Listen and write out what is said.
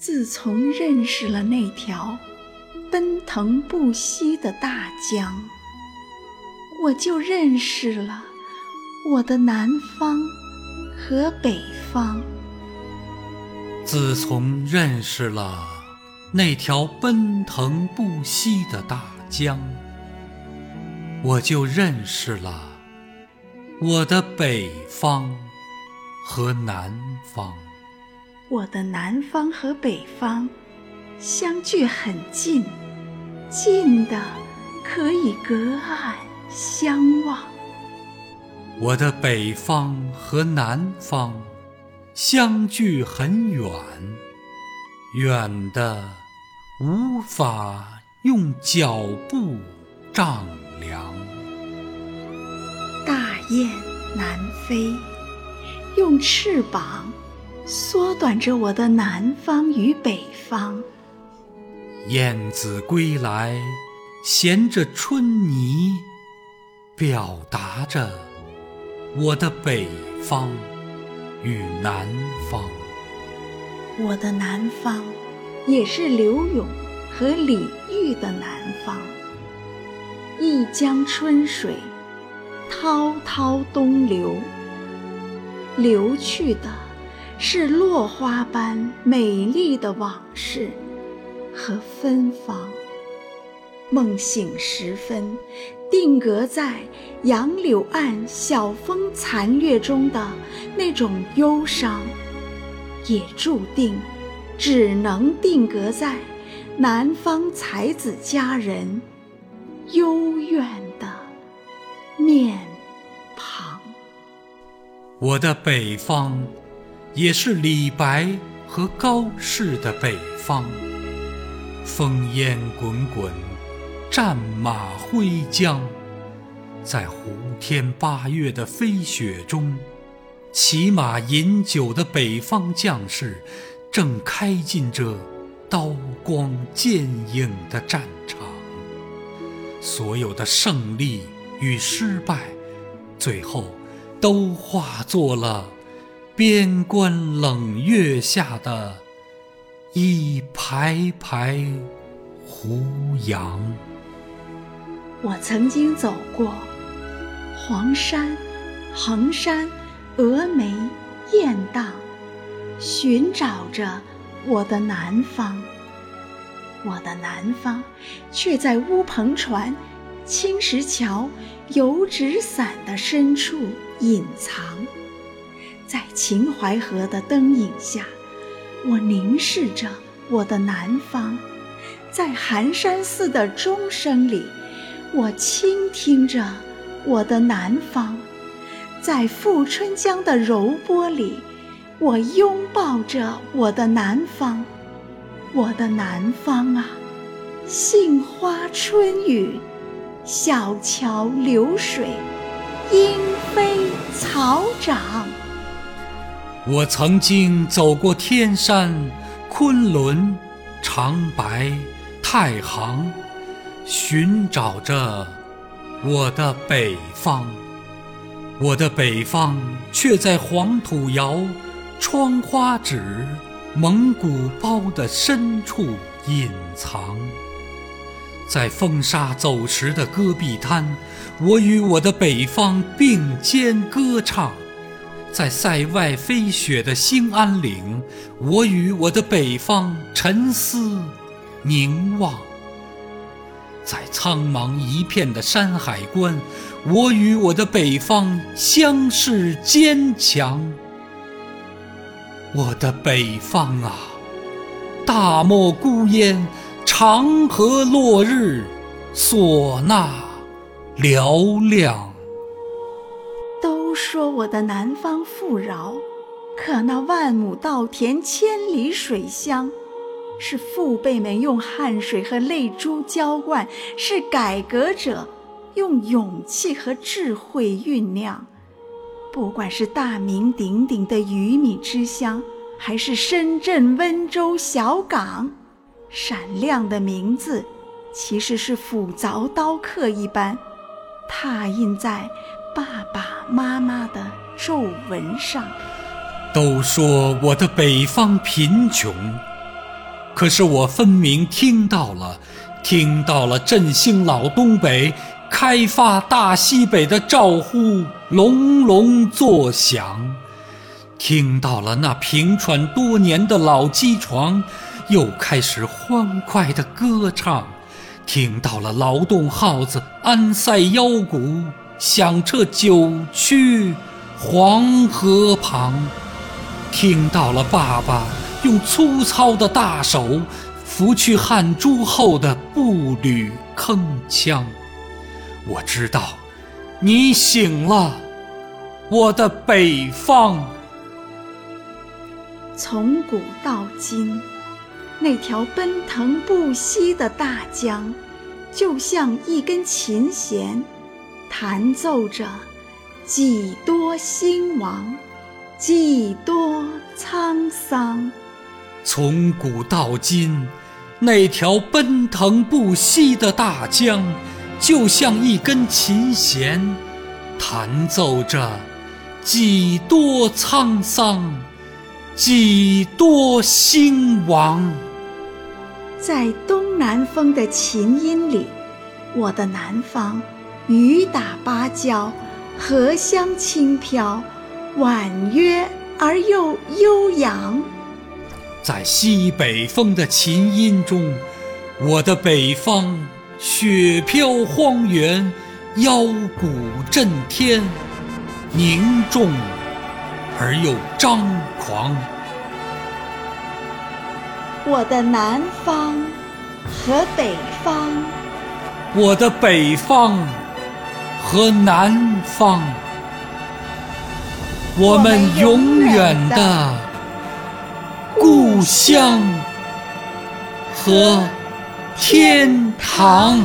自从认识了那条奔腾不息的大江，我就认识了我的南方和北方。自从认识了那条奔腾不息的大江，我就认识了我的北方和南方。我的南方和北方相距很近，近的可以隔岸相望。我的北方和南方相距很远，远的无法用脚步丈量。大雁南飞，用翅膀。缩短着我的南方与北方。燕子归来，衔着春泥，表达着我的北方与南方。我的南方，也是柳永和李煜的南方。一江春水，滔滔东流，流去的。是落花般美丽的往事和芬芳。梦醒时分，定格在杨柳岸晓风残月中的那种忧伤，也注定只能定格在南方才子佳人幽怨的面庞。我的北方。也是李白和高适的北方，烽烟滚滚，战马挥缰，在胡天八月的飞雪中，骑马饮酒的北方将士，正开进这刀光剑影的战场。所有的胜利与失败，最后都化作了。边关冷月下的一排排胡杨。我曾经走过黄山、衡山、峨眉、雁荡，寻找着我的南方。我的南方，却在乌篷船、青石桥、油纸伞的深处隐藏。在秦淮河的灯影下，我凝视着我的南方；在寒山寺的钟声里，我倾听着我的南方；在富春江的柔波里，我拥抱着我的南方。我的南方啊，杏花春雨，小桥流水，莺飞草长。我曾经走过天山、昆仑、长白、太行，寻找着我的北方。我的北方却在黄土窑、窗花纸、蒙古包的深处隐藏。在风沙走石的戈壁滩，我与我的北方并肩歌唱。在塞外飞雪的兴安岭，我与我的北方沉思凝望；在苍茫一片的山海关，我与我的北方相视坚强。我的北方啊，大漠孤烟，长河落日，唢呐嘹亮。说我的南方富饶，可那万亩稻田、千里水乡，是父辈们用汗水和泪珠浇灌，是改革者用勇气和智慧酝酿。不管是大名鼎鼎的鱼米之乡，还是深圳、温州、小港，闪亮的名字，其实是斧凿刀刻一般，拓印在。爸爸妈妈的皱纹上，都说我的北方贫穷，可是我分明听到了，听到了振兴老东北、开发大西北的招呼隆隆作响，听到了那平喘多年的老机床又开始欢快的歌唱，听到了劳动号子安塞腰鼓，响彻九曲黄河旁，听到了爸爸。用粗糙的大手拂去汗珠后的步履铿锵，我知道你醒了，我的北方。从古到今，那条奔腾不息的大江，就像一根琴弦，弹奏着几多兴亡，几多沧桑。从古到今，那条奔腾不息的大江，就像一根琴弦，弹奏着几多沧桑，几多兴亡。在东南风的琴音里，我的南方，雨打芭蕉，荷香轻飘，婉约而又悠扬。在西北风的琴音中，我的北方雪飘荒原，腰鼓震天，凝重而又张狂。我的南方和北方，我的北方和南方，我们永远的。故乡和天堂。